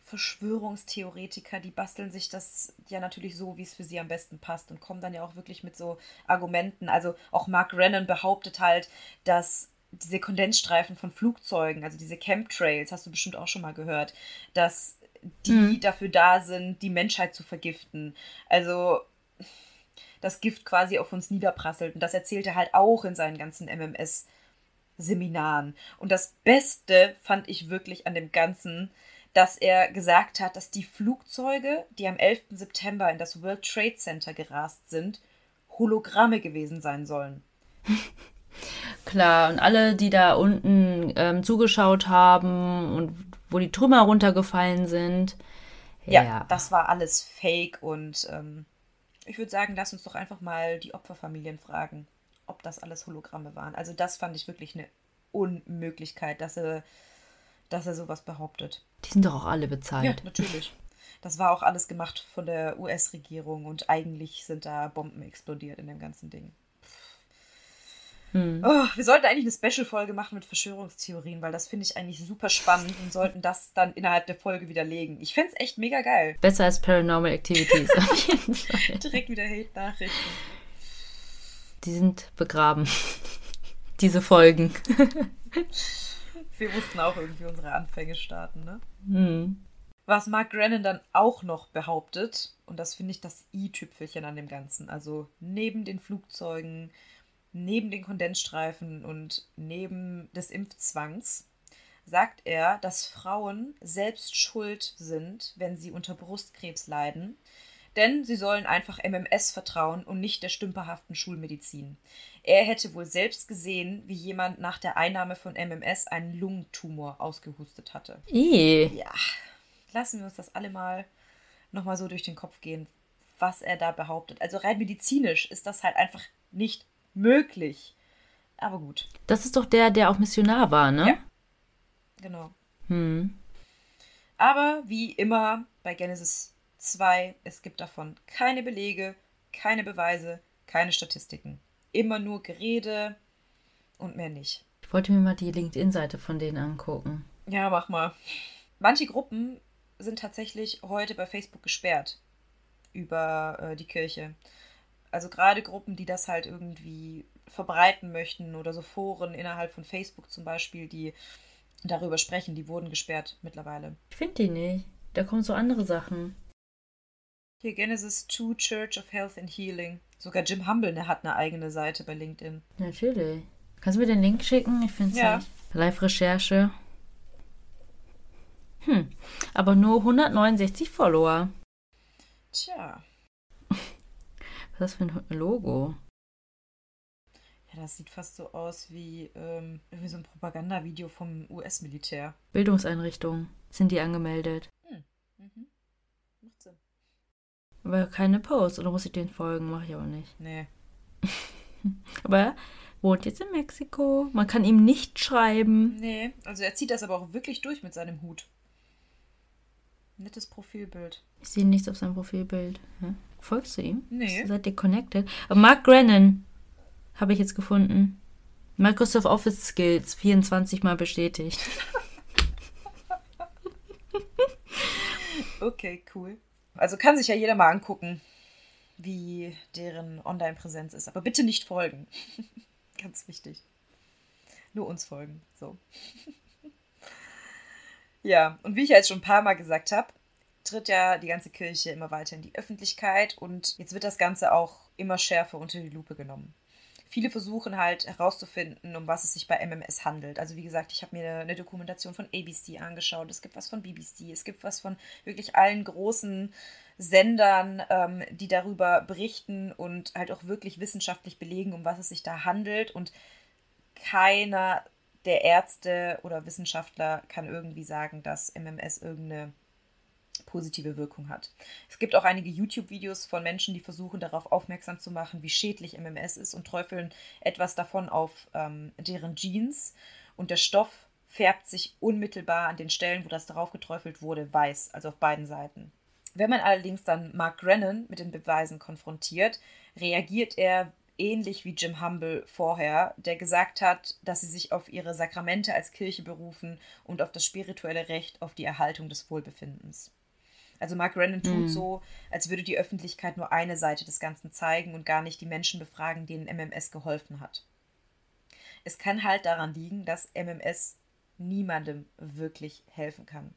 A: Verschwörungstheoretiker, die basteln sich das ja natürlich so, wie es für sie am besten passt und kommen dann ja auch wirklich mit so Argumenten. Also auch Mark Rennan behauptet halt, dass diese Kondensstreifen von Flugzeugen, also diese Chemtrails, hast du bestimmt auch schon mal gehört, dass die mhm. dafür da sind, die Menschheit zu vergiften. Also das Gift quasi auf uns niederprasselt. Und das erzählt er halt auch in seinen ganzen MMS-Seminaren. Und das Beste fand ich wirklich an dem Ganzen, dass er gesagt hat, dass die Flugzeuge, die am 11. September in das World Trade Center gerast sind, Hologramme gewesen sein sollen.
B: Klar, und alle, die da unten ähm, zugeschaut haben und wo die Trümmer runtergefallen sind.
A: Ja, ja das war alles fake und ähm, ich würde sagen, lass uns doch einfach mal die Opferfamilien fragen, ob das alles Hologramme waren. Also das fand ich wirklich eine Unmöglichkeit, dass er, dass er sowas behauptet.
B: Die sind doch auch alle bezahlt.
A: Ja, natürlich. Das war auch alles gemacht von der US-Regierung und eigentlich sind da Bomben explodiert in dem ganzen Ding. Hm. Oh, wir sollten eigentlich eine Special-Folge machen mit Verschwörungstheorien, weil das finde ich eigentlich super spannend und sollten das dann innerhalb der Folge widerlegen. Ich fände es echt mega geil.
B: Besser als Paranormal Activities, auf
A: jeden Fall. Direkt wieder Hate-Nachrichten.
B: Die sind begraben. Diese Folgen.
A: wir mussten auch irgendwie unsere Anfänge starten, ne? Hm. Was Mark Grennan dann auch noch behauptet, und das finde ich das i-Tüpfelchen an dem Ganzen, also neben den Flugzeugen, neben den Kondensstreifen und neben des Impfzwangs sagt er, dass Frauen selbst schuld sind, wenn sie unter Brustkrebs leiden, denn sie sollen einfach MMS vertrauen und nicht der stümperhaften Schulmedizin. Er hätte wohl selbst gesehen, wie jemand nach der Einnahme von MMS einen Lungentumor ausgehustet hatte.
B: I.
A: Ja, lassen wir uns das alle mal nochmal so durch den Kopf gehen, was er da behauptet. Also rein medizinisch ist das halt einfach nicht möglich. Aber gut.
B: Das ist doch der, der auch Missionar war, ne? Ja.
A: Genau. Hm. Aber wie immer bei Genesis Zwei, es gibt davon keine Belege, keine Beweise, keine Statistiken. Immer nur Gerede und mehr nicht.
B: Ich wollte mir mal die LinkedIn-Seite von denen angucken.
A: Ja, mach mal. Manche Gruppen sind tatsächlich heute bei Facebook gesperrt über äh, die Kirche. Also gerade Gruppen, die das halt irgendwie verbreiten möchten oder so Foren innerhalb von Facebook zum Beispiel, die darüber sprechen, die wurden gesperrt mittlerweile.
B: Ich finde die nicht. Da kommen so andere Sachen.
A: Hier Genesis 2 Church of Health and Healing. Sogar Jim Humble der hat eine eigene Seite bei LinkedIn.
B: Natürlich. Kannst du mir den Link schicken? Ich finde es
A: Ja.
B: nicht. Live-Recherche. Hm, aber nur 169 Follower.
A: Tja,
B: Was ist das für ein Logo?
A: ja, das sieht fast so aus wie ähm, irgendwie so ein Propagandavideo vom US-Militär.
B: Bildungseinrichtung. Sind die angemeldet?
A: Mhm. Macht Sinn.
B: Aber keine Post. Oder muss ich denen folgen? Mache ich aber nicht.
A: Nee.
B: Aber er wohnt jetzt in Mexiko. Man kann ihm nicht schreiben.
A: Nee, also er zieht das aber auch wirklich durch mit seinem Hut. Nettes Profilbild.
B: Ich sehe nichts auf seinem Profilbild. Hä? Folgst du ihm?
A: Nee.
B: Seid ihr connected? Aber Mark Grennan habe ich jetzt gefunden. Microsoft Office Skills 24 mal bestätigt.
A: Okay, cool. Also kann sich ja jeder mal angucken, wie deren Online-Präsenz ist. Aber bitte nicht folgen. Ganz wichtig. Nur uns folgen. So. ja, und wie ich ja jetzt schon ein paar Mal gesagt habe, tritt ja die ganze Kirche immer weiter in die Öffentlichkeit und jetzt wird das Ganze auch immer schärfer unter die Lupe genommen. Viele versuchen halt herauszufinden, um was es sich bei MMS handelt. Also wie gesagt, ich habe mir eine Dokumentation von ABC angeschaut, es gibt was von BBC, es gibt was von wirklich allen großen Sendern, ähm, die darüber berichten und halt auch wirklich wissenschaftlich belegen, um was es sich da handelt. Und keiner der Ärzte oder Wissenschaftler kann irgendwie sagen, dass MMS irgendeine positive Wirkung hat. Es gibt auch einige YouTube-Videos von Menschen, die versuchen darauf aufmerksam zu machen, wie schädlich MMS ist und träufeln etwas davon auf ähm, deren Jeans. Und der Stoff färbt sich unmittelbar an den Stellen, wo das darauf geträufelt wurde, weiß, also auf beiden Seiten. Wenn man allerdings dann Mark Grennan mit den Beweisen konfrontiert, reagiert er ähnlich wie Jim Humble vorher, der gesagt hat, dass sie sich auf ihre Sakramente als Kirche berufen und auf das spirituelle Recht auf die Erhaltung des Wohlbefindens. Also Mark Grennan tut
B: Mhm.
A: so, als würde die Öffentlichkeit nur eine Seite des Ganzen zeigen und gar nicht die Menschen befragen, denen MMS geholfen hat. Es kann halt daran liegen, dass MMS niemandem wirklich helfen kann.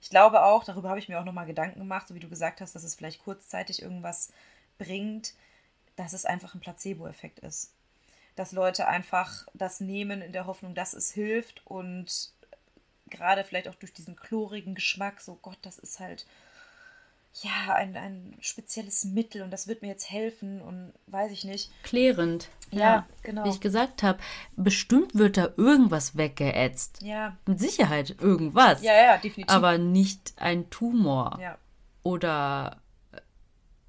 A: Ich glaube auch, darüber habe ich mir auch nochmal Gedanken gemacht, so wie du gesagt hast, dass es vielleicht kurzzeitig irgendwas bringt, dass es einfach ein Placebo-Effekt ist. Dass Leute einfach das nehmen in der Hoffnung, dass es hilft und gerade vielleicht auch durch diesen chlorigen Geschmack, so Gott, das ist halt ja ein, ein spezielles Mittel und das wird mir jetzt helfen und weiß ich nicht.
B: Klärend.
A: Ja, genau.
B: Wie ich gesagt habe, bestimmt wird da irgendwas weggeätzt.
A: Ja,
B: Mit Sicherheit irgendwas.
A: ja, ja, definitiv.
B: Aber nicht ein Tumor.
A: ja.
B: Oder äh,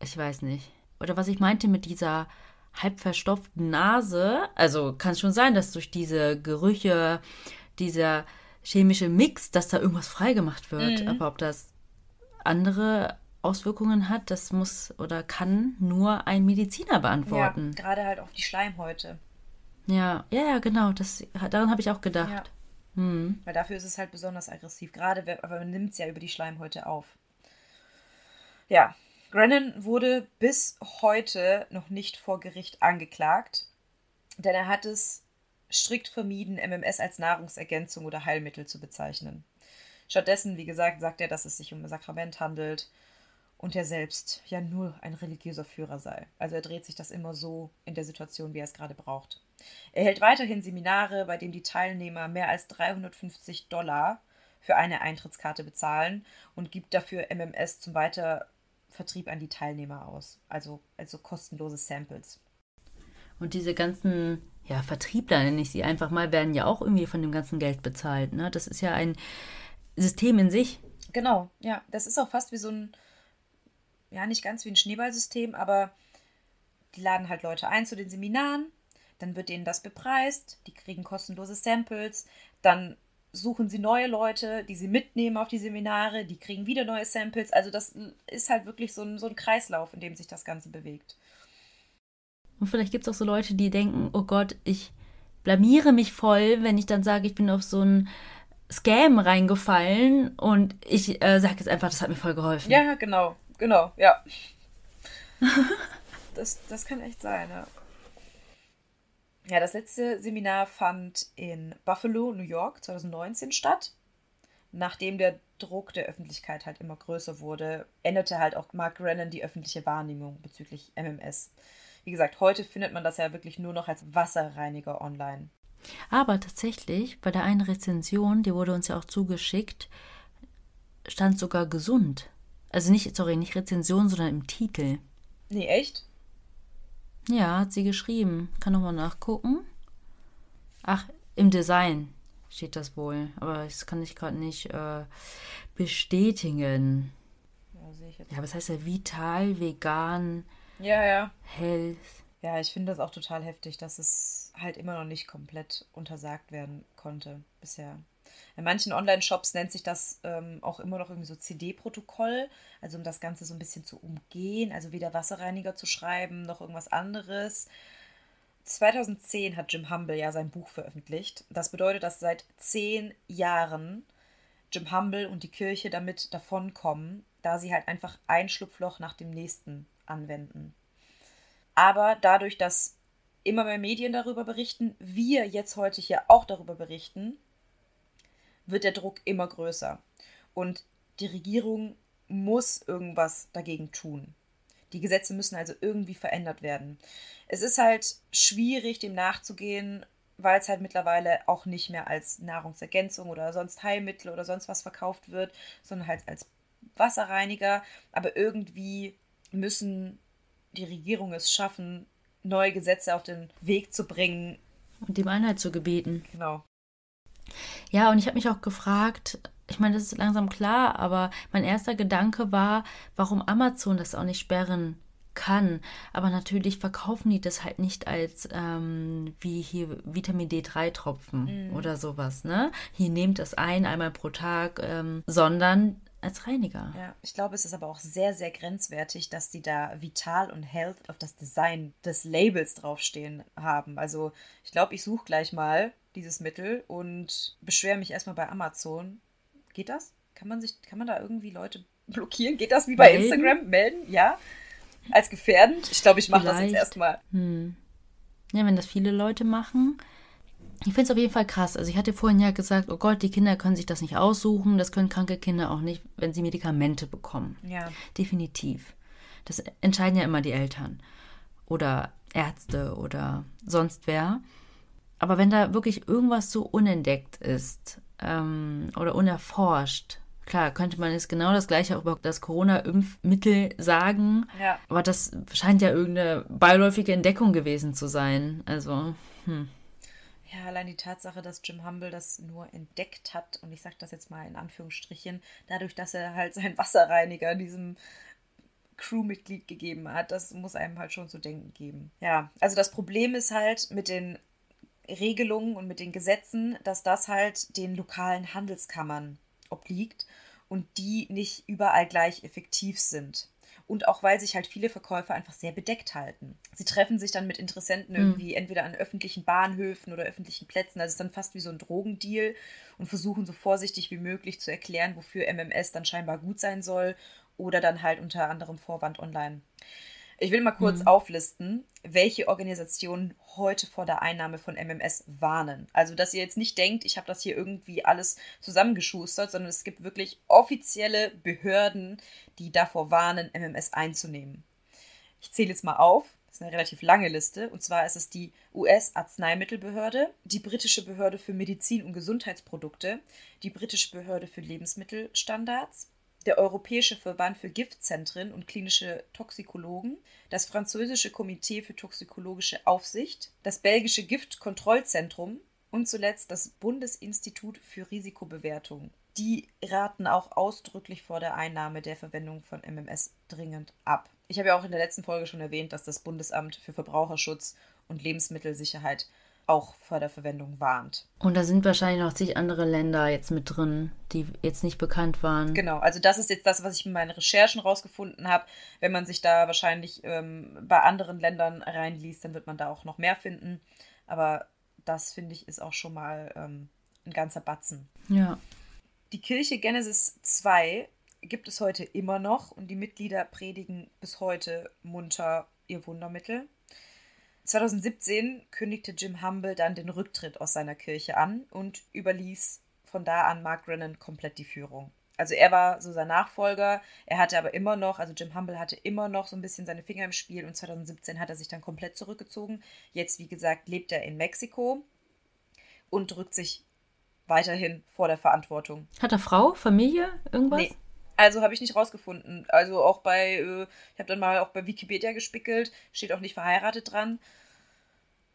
B: ich weiß nicht. Oder was ich meinte mit dieser halb verstopften Nase. Also kann es schon sein, dass durch diese Gerüche, dieser chemische Mix, dass da irgendwas freigemacht wird.
A: Mhm.
B: Aber ob das andere Auswirkungen hat, das muss oder kann nur ein Mediziner
A: ja,
B: beantworten.
A: gerade halt auf die Schleimhäute.
B: Ja, ja, ja, genau. Das, daran habe ich auch
A: Ja.
B: gedacht. Hm.
A: Weil dafür ist es halt besonders aggressiv. Gerade, aber man nimmt es ja über die Schleimhäute auf. Ja, Grennan wurde bis heute noch nicht vor Gericht angeklagt, denn er hat es strikt vermieden, MMS als Nahrungsergänzung oder Heilmittel zu bezeichnen. Stattdessen, wie gesagt, sagt er, dass es sich um ein Sakrament handelt und er selbst ja nur ein religiöser Führer sei. Also er dreht sich das immer so in der Situation, wie er es gerade braucht. Er hält weiterhin Seminare, bei denen die Teilnehmer mehr als 350 Dollar für eine Eintrittskarte bezahlen und gibt dafür MMS zum Weitervertrieb an die Teilnehmer aus. Also, also kostenlose Samples.
B: Und diese ganzen, ja, Vertriebler nenne ich sie einfach mal, werden ja auch irgendwie von dem ganzen Geld bezahlt. Ne? Das ist ja ein System in sich.
A: Genau, ja. Das ist auch fast wie so ein, ja, nicht ganz wie ein Schneeballsystem, aber die laden halt Leute ein zu den Seminaren, dann wird denen das bepreist, die kriegen kostenlose Samples, dann suchen sie neue Leute, die sie mitnehmen auf die Seminare, die kriegen wieder neue Samples. Also das ist halt wirklich so ein, so ein Kreislauf, in dem sich das Ganze bewegt.
B: Und vielleicht gibt es auch so Leute, die denken, oh Gott, ich blamiere mich voll, wenn ich dann sage, ich bin auf so ein Scam reingefallen und ich äh, sage jetzt einfach, das hat mir voll geholfen.
A: Ja, genau, genau, ja. das, das kann echt sein, ja. Ja, das letzte Seminar fand in Buffalo, New York 2019 statt. Nachdem der Druck der Öffentlichkeit halt immer größer wurde, änderte halt auch Mark Rennan die öffentliche Wahrnehmung bezüglich MMS. Wie gesagt, heute findet man das ja wirklich nur noch als Wasserreiniger online.
B: Aber tatsächlich, bei der einen Rezension, die wurde uns ja auch zugeschickt, stand sogar gesund. Also nicht, sorry, nicht Rezension, sondern im Titel.
A: Nee, echt?
B: Ja, hat sie geschrieben. Kann nochmal nachgucken. Ach, im Design steht das wohl. Aber das kann ich gerade nicht äh, bestätigen. Ja, sehe ich jetzt. Ja, aber es heißt ja vital, vegan,
A: ja, ja.
B: health.
A: Ja, ich finde das auch total heftig, dass es halt immer noch nicht komplett untersagt werden konnte bisher. In manchen Online-Shops nennt sich das ähm, auch immer noch irgendwie so CD-Protokoll, also um das Ganze so ein bisschen zu umgehen, also weder Wasserreiniger zu schreiben noch irgendwas anderes. 2010 hat Jim Humble ja sein Buch veröffentlicht. Das bedeutet, dass seit zehn Jahren Jim Humble und die Kirche damit davonkommen, da sie halt einfach ein Schlupfloch nach dem nächsten anwenden. Aber dadurch, dass immer mehr Medien darüber berichten, wir jetzt heute hier auch darüber berichten, wird der Druck immer größer. Und die Regierung muss irgendwas dagegen tun. Die Gesetze müssen also irgendwie verändert werden. Es ist halt schwierig, dem nachzugehen, weil es halt mittlerweile auch nicht mehr als Nahrungsergänzung oder sonst Heilmittel oder sonst was verkauft wird, sondern halt als Wasserreiniger. Aber irgendwie müssen die Regierung es schaffen, neue Gesetze auf den Weg zu bringen.
B: Und dem Einheit zu gebieten.
A: Genau.
B: Ja, und ich habe mich auch gefragt, ich meine, das ist langsam klar, aber mein erster Gedanke war, warum Amazon das auch nicht sperren kann. Aber natürlich verkaufen die das halt nicht als ähm, wie hier Vitamin D3-Tropfen mm. oder sowas, ne? Hier nehmt das ein, einmal pro Tag, ähm, sondern als Reiniger.
A: Ja, ich glaube, es ist aber auch sehr, sehr grenzwertig, dass die da Vital und Health auf das Design des Labels draufstehen haben. Also ich glaube, ich suche gleich mal dieses Mittel und beschwere mich erstmal bei Amazon. Geht das? Kann man sich, kann man da irgendwie Leute blockieren? Geht das wie bei melden? Instagram? Melden? Ja. Als gefährdend? Ich glaube, ich mache das jetzt erstmal.
B: Hm. Ja, wenn das viele Leute machen. Ich finde es auf jeden Fall krass. Also ich hatte vorhin ja gesagt, oh Gott, die Kinder können sich das nicht aussuchen. Das können kranke Kinder auch nicht, wenn sie Medikamente bekommen.
A: Ja.
B: Definitiv. Das entscheiden ja immer die Eltern. Oder Ärzte oder sonst wer. Aber wenn da wirklich irgendwas so unentdeckt ist ähm, oder unerforscht, klar, könnte man jetzt genau das gleiche auch über das Corona-Impfmittel sagen.
A: Ja.
B: Aber das scheint ja irgendeine beiläufige Entdeckung gewesen zu sein. Also, hm.
A: Ja, allein die Tatsache, dass Jim Humble das nur entdeckt hat, und ich sage das jetzt mal in Anführungsstrichen, dadurch, dass er halt seinen Wasserreiniger diesem Crewmitglied gegeben hat, das muss einem halt schon zu denken geben. Ja, also das Problem ist halt mit den Regelungen und mit den Gesetzen, dass das halt den lokalen Handelskammern obliegt und die nicht überall gleich effektiv sind. Und auch weil sich halt viele Verkäufer einfach sehr bedeckt halten. Sie treffen sich dann mit Interessenten hm. irgendwie mhm. entweder an öffentlichen Bahnhöfen oder öffentlichen Plätzen. Also es ist dann fast wie so ein Drogendeal und versuchen so vorsichtig wie möglich zu erklären, wofür MMS dann scheinbar gut sein soll oder dann halt unter anderem Vorwand online. Ich will mal kurz mhm. auflisten, welche Organisationen heute vor der Einnahme von MMS warnen. Also, dass ihr jetzt nicht denkt, ich habe das hier irgendwie alles zusammengeschustert, sondern es gibt wirklich offizielle Behörden, die davor warnen, MMS einzunehmen. Ich zähle jetzt mal auf. Das ist eine relativ lange Liste. Und zwar ist es die US-Arzneimittelbehörde, die britische Behörde für Medizin und Gesundheitsprodukte, die britische Behörde für Lebensmittelstandards, der Europäische Verband für Giftzentren und klinische Toxikologen, das französische Komitee für toxikologische Aufsicht, das belgische Giftkontrollzentrum und zuletzt das Bundesinstitut für Risikobewertung. Die raten auch ausdrücklich vor der Einnahme der Verwendung von MMS dringend ab. Ich habe ja auch in der letzten Folge schon erwähnt, dass das Bundesamt für Verbraucherschutz und Lebensmittelsicherheit auch vor der Verwendung warnt.
B: Und da sind wahrscheinlich noch zig andere Länder jetzt mit drin, die jetzt nicht bekannt waren.
A: Genau, also das ist jetzt das, was ich in meinen Recherchen rausgefunden habe. Wenn man sich da wahrscheinlich ähm, bei anderen Ländern reinliest, dann wird man da auch noch mehr finden. Aber das finde ich ist auch schon mal ähm, ein ganzer Batzen.
B: Ja.
A: Die Kirche Genesis 2 gibt es heute immer noch und die Mitglieder predigen bis heute munter ihr Wundermittel. 2017 kündigte Jim Humble dann den Rücktritt aus seiner Kirche an und überließ von da an Mark Brennan komplett die Führung. Also er war so sein Nachfolger, er hatte aber immer noch, also Jim Humble hatte immer noch so ein bisschen seine Finger im Spiel und 2017 hat er sich dann komplett zurückgezogen. Jetzt, wie gesagt, lebt er in Mexiko und drückt sich weiterhin vor der Verantwortung.
B: Hat er Frau, Familie, irgendwas? Nee.
A: Also habe ich nicht rausgefunden. Also auch bei, äh, ich habe dann mal auch bei Wikipedia gespickelt, steht auch nicht verheiratet dran.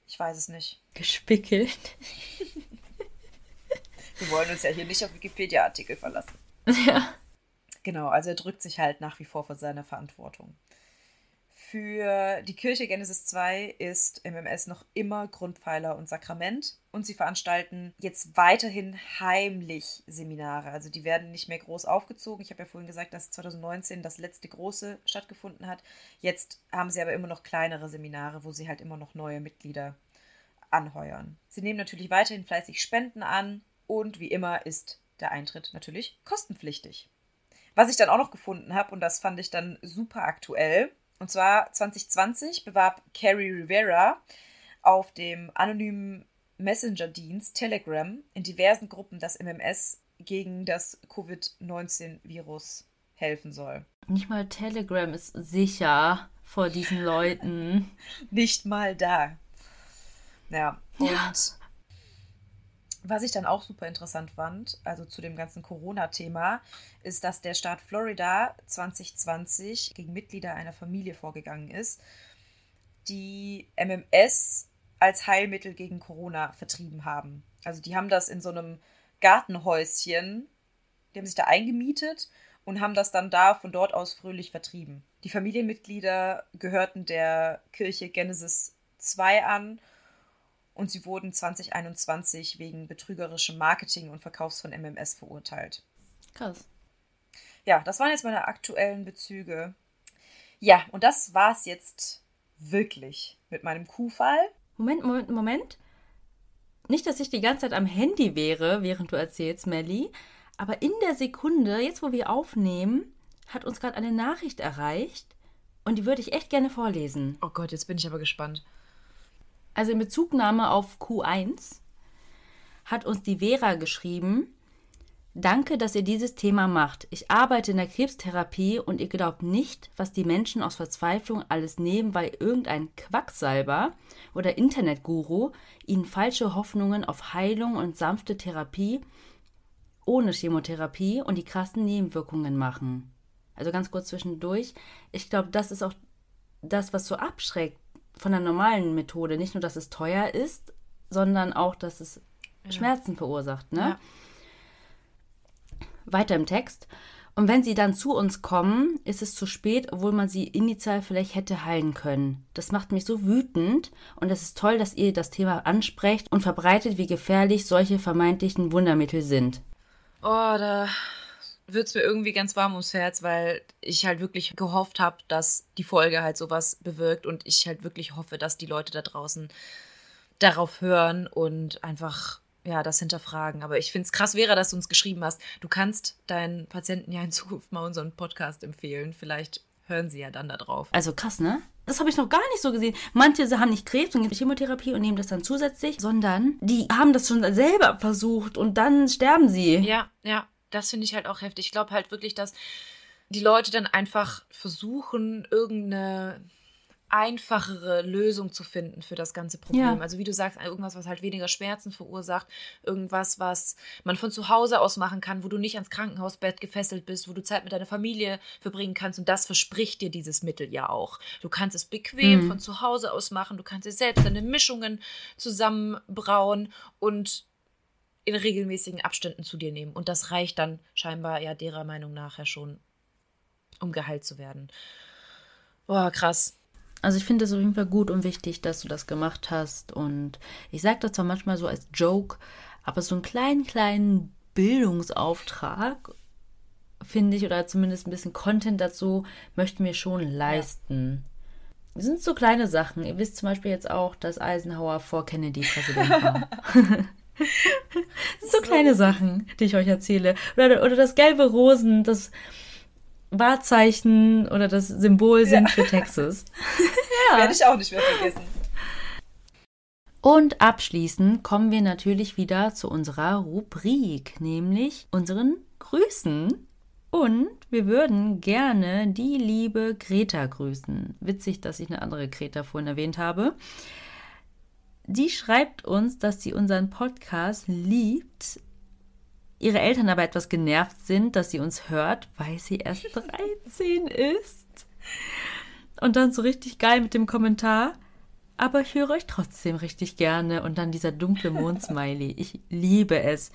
A: Ich weiß es nicht.
B: Gespickelt.
A: Wir wollen uns ja hier nicht auf Wikipedia-Artikel verlassen.
B: Ja.
A: Genau, also er drückt sich halt nach wie vor vor seiner Verantwortung. Für die Kirche Genesis 2 ist MMS noch immer Grundpfeiler und Sakrament und sie veranstalten jetzt weiterhin heimlich Seminare. Also die werden nicht mehr groß aufgezogen. Ich habe ja vorhin gesagt, dass 2019 das letzte große stattgefunden hat. Jetzt haben sie aber immer noch kleinere Seminare, wo sie halt immer noch neue Mitglieder anheuern. Sie nehmen natürlich weiterhin fleißig Spenden an und wie immer ist der Eintritt natürlich kostenpflichtig. Was ich dann auch noch gefunden habe, und das fand ich dann super aktuell, und zwar 2020 bewarb Carrie Rivera auf dem anonymen Messenger-Dienst Telegram in diversen Gruppen das MMS gegen das Covid-19-Virus helfen soll.
B: Nicht mal Telegram ist sicher vor diesen Leuten.
A: Nicht mal da. Ja, und ja. Was ich dann auch super interessant fand, also zu dem ganzen Corona-Thema, ist, dass der Staat Florida 2020 gegen Mitglieder einer Familie vorgegangen ist, die MMS als Heilmittel gegen Corona vertrieben haben. Also die haben das in so einem Gartenhäuschen, die haben sich da eingemietet und haben das dann da von dort aus fröhlich vertrieben. Die Familienmitglieder gehörten der Kirche Genesis 2 an und sie wurden 2021 wegen betrügerischem Marketing und Verkaufs von MMS verurteilt.
B: Krass.
A: Ja, das waren jetzt meine aktuellen Bezüge. Ja, und das war es jetzt wirklich mit meinem Kuhfall.
B: Moment, Moment, Moment. Nicht, dass ich die ganze Zeit am Handy wäre, während du erzählst, Melly, aber in der Sekunde, jetzt wo wir aufnehmen, hat uns gerade eine Nachricht erreicht und die würde ich echt gerne vorlesen.
A: Oh Gott, jetzt bin ich aber gespannt.
B: Also in Bezugnahme auf Q1 hat uns die Vera geschrieben, Danke, dass ihr dieses Thema macht. Ich arbeite in der Krebstherapie und ihr glaubt nicht, was die Menschen aus Verzweiflung alles nehmen, weil irgendein Quacksalber oder Internetguru ihnen falsche Hoffnungen auf Heilung und sanfte Therapie ohne Chemotherapie und die krassen Nebenwirkungen machen. Also ganz kurz zwischendurch. Ich glaube, das ist auch das, was so abschreckt von der normalen Methode. Nicht nur, dass es teuer ist, sondern auch, dass es ja. Schmerzen verursacht. Ne? Ja. Weiter im Text. Und wenn sie dann zu uns kommen, ist es zu spät, obwohl man sie initial vielleicht hätte heilen können. Das macht mich so wütend und es ist toll, dass ihr das Thema ansprecht und verbreitet, wie gefährlich solche vermeintlichen Wundermittel sind.
A: Oh, da wird es mir irgendwie ganz warm ums Herz, weil ich halt wirklich gehofft habe, dass die Folge halt sowas bewirkt und ich halt wirklich hoffe, dass die Leute da draußen darauf hören und einfach ja, das hinterfragen. Aber ich finde es krass, Vera, dass du uns geschrieben hast. Du kannst deinen Patienten ja in Zukunft mal unseren Podcast empfehlen. Vielleicht hören sie ja dann da drauf.
B: Also krass, ne? Das habe ich noch gar nicht so gesehen. Manche haben nicht Krebs und geben Chemotherapie und nehmen das dann zusätzlich, sondern die haben das schon selber versucht und dann sterben sie.
A: Ja, ja das finde ich halt auch heftig. Ich glaube halt wirklich, dass die Leute dann einfach versuchen, irgendeine einfachere Lösung zu finden für das ganze Problem. Ja. Also wie du sagst, irgendwas, was halt weniger Schmerzen verursacht, irgendwas, was man von zu Hause aus machen kann, wo du nicht ans Krankenhausbett gefesselt bist, wo du Zeit mit deiner Familie verbringen kannst und das verspricht dir dieses Mittel ja auch. Du kannst es bequem mhm. von zu Hause aus machen, du kannst dir selbst deine Mischungen zusammenbrauen und in regelmäßigen Abständen zu dir nehmen. Und das reicht dann scheinbar ja derer Meinung nach ja schon, um geheilt zu werden. Boah, krass.
B: Also ich finde es auf jeden Fall gut und wichtig, dass du das gemacht hast. Und ich sage das zwar manchmal so als Joke, aber so einen kleinen, kleinen Bildungsauftrag, finde ich, oder zumindest ein bisschen Content dazu, möchten wir schon leisten. Ja. Das sind so kleine Sachen. Ihr wisst zum Beispiel jetzt auch, dass Eisenhower vor Kennedy Präsident war. so kleine Sachen, die ich euch erzähle. Oder, oder das gelbe Rosen, das Wahrzeichen oder das Symbol sind ja. für Texas.
A: ja. Werde ich auch nicht mehr vergessen.
B: Und abschließend kommen wir natürlich wieder zu unserer Rubrik, nämlich unseren Grüßen. Und wir würden gerne die liebe Greta grüßen. Witzig, dass ich eine andere Greta vorhin erwähnt habe. Die schreibt uns, dass sie unseren Podcast liebt ihre Eltern aber etwas genervt sind, dass sie uns hört, weil sie erst 13 ist. Und dann so richtig geil mit dem Kommentar. Aber ich höre euch trotzdem richtig gerne. Und dann dieser dunkle Mondsmiley. Ich liebe es.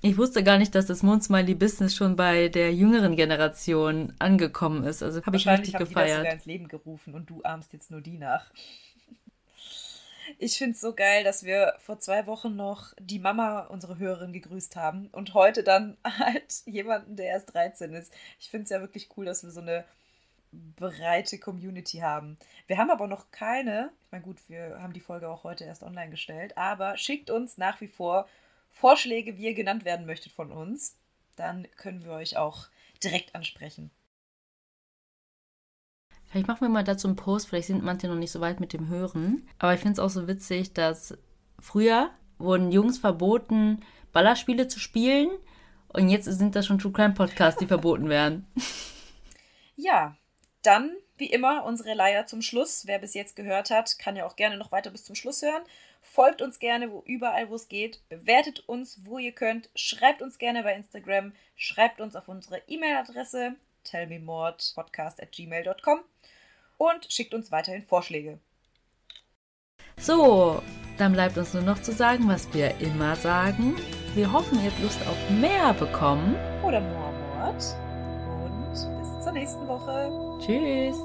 B: Ich wusste gar nicht, dass das Mondsmiley-Business schon bei der jüngeren Generation angekommen ist. Also habe ich richtig gefeiert. Die das
A: sogar ins Leben gerufen und du ahmst jetzt nur die nach. Ich finde es so geil, dass wir vor zwei Wochen noch die Mama, unsere Hörerin, gegrüßt haben und heute dann halt jemanden, der erst 13 ist. Ich finde es ja wirklich cool, dass wir so eine breite Community haben. Wir haben aber noch keine, ich meine gut, wir haben die Folge auch heute erst online gestellt, aber schickt uns nach wie vor Vorschläge, wie ihr genannt werden möchtet von uns. Dann können wir euch auch direkt ansprechen.
B: Vielleicht machen wir mal dazu einen Post, vielleicht sind manche noch nicht so weit mit dem Hören. Aber ich finde es auch so witzig, dass früher wurden Jungs verboten, Ballerspiele zu spielen. Und jetzt sind das schon True Crime Podcasts, die verboten werden.
A: Ja, dann wie immer unsere Leier zum Schluss. Wer bis jetzt gehört hat, kann ja auch gerne noch weiter bis zum Schluss hören. Folgt uns gerne wo, überall, wo es geht. Bewertet uns, wo ihr könnt. Schreibt uns gerne bei Instagram. Schreibt uns auf unsere E-Mail-Adresse tellmemordpodcast.gmail.com und schickt uns weiterhin Vorschläge.
B: So, dann bleibt uns nur noch zu sagen, was wir immer sagen. Wir hoffen, ihr habt Lust auf mehr bekommen.
A: Oder more Mord. Und bis zur nächsten Woche.
B: Tschüss.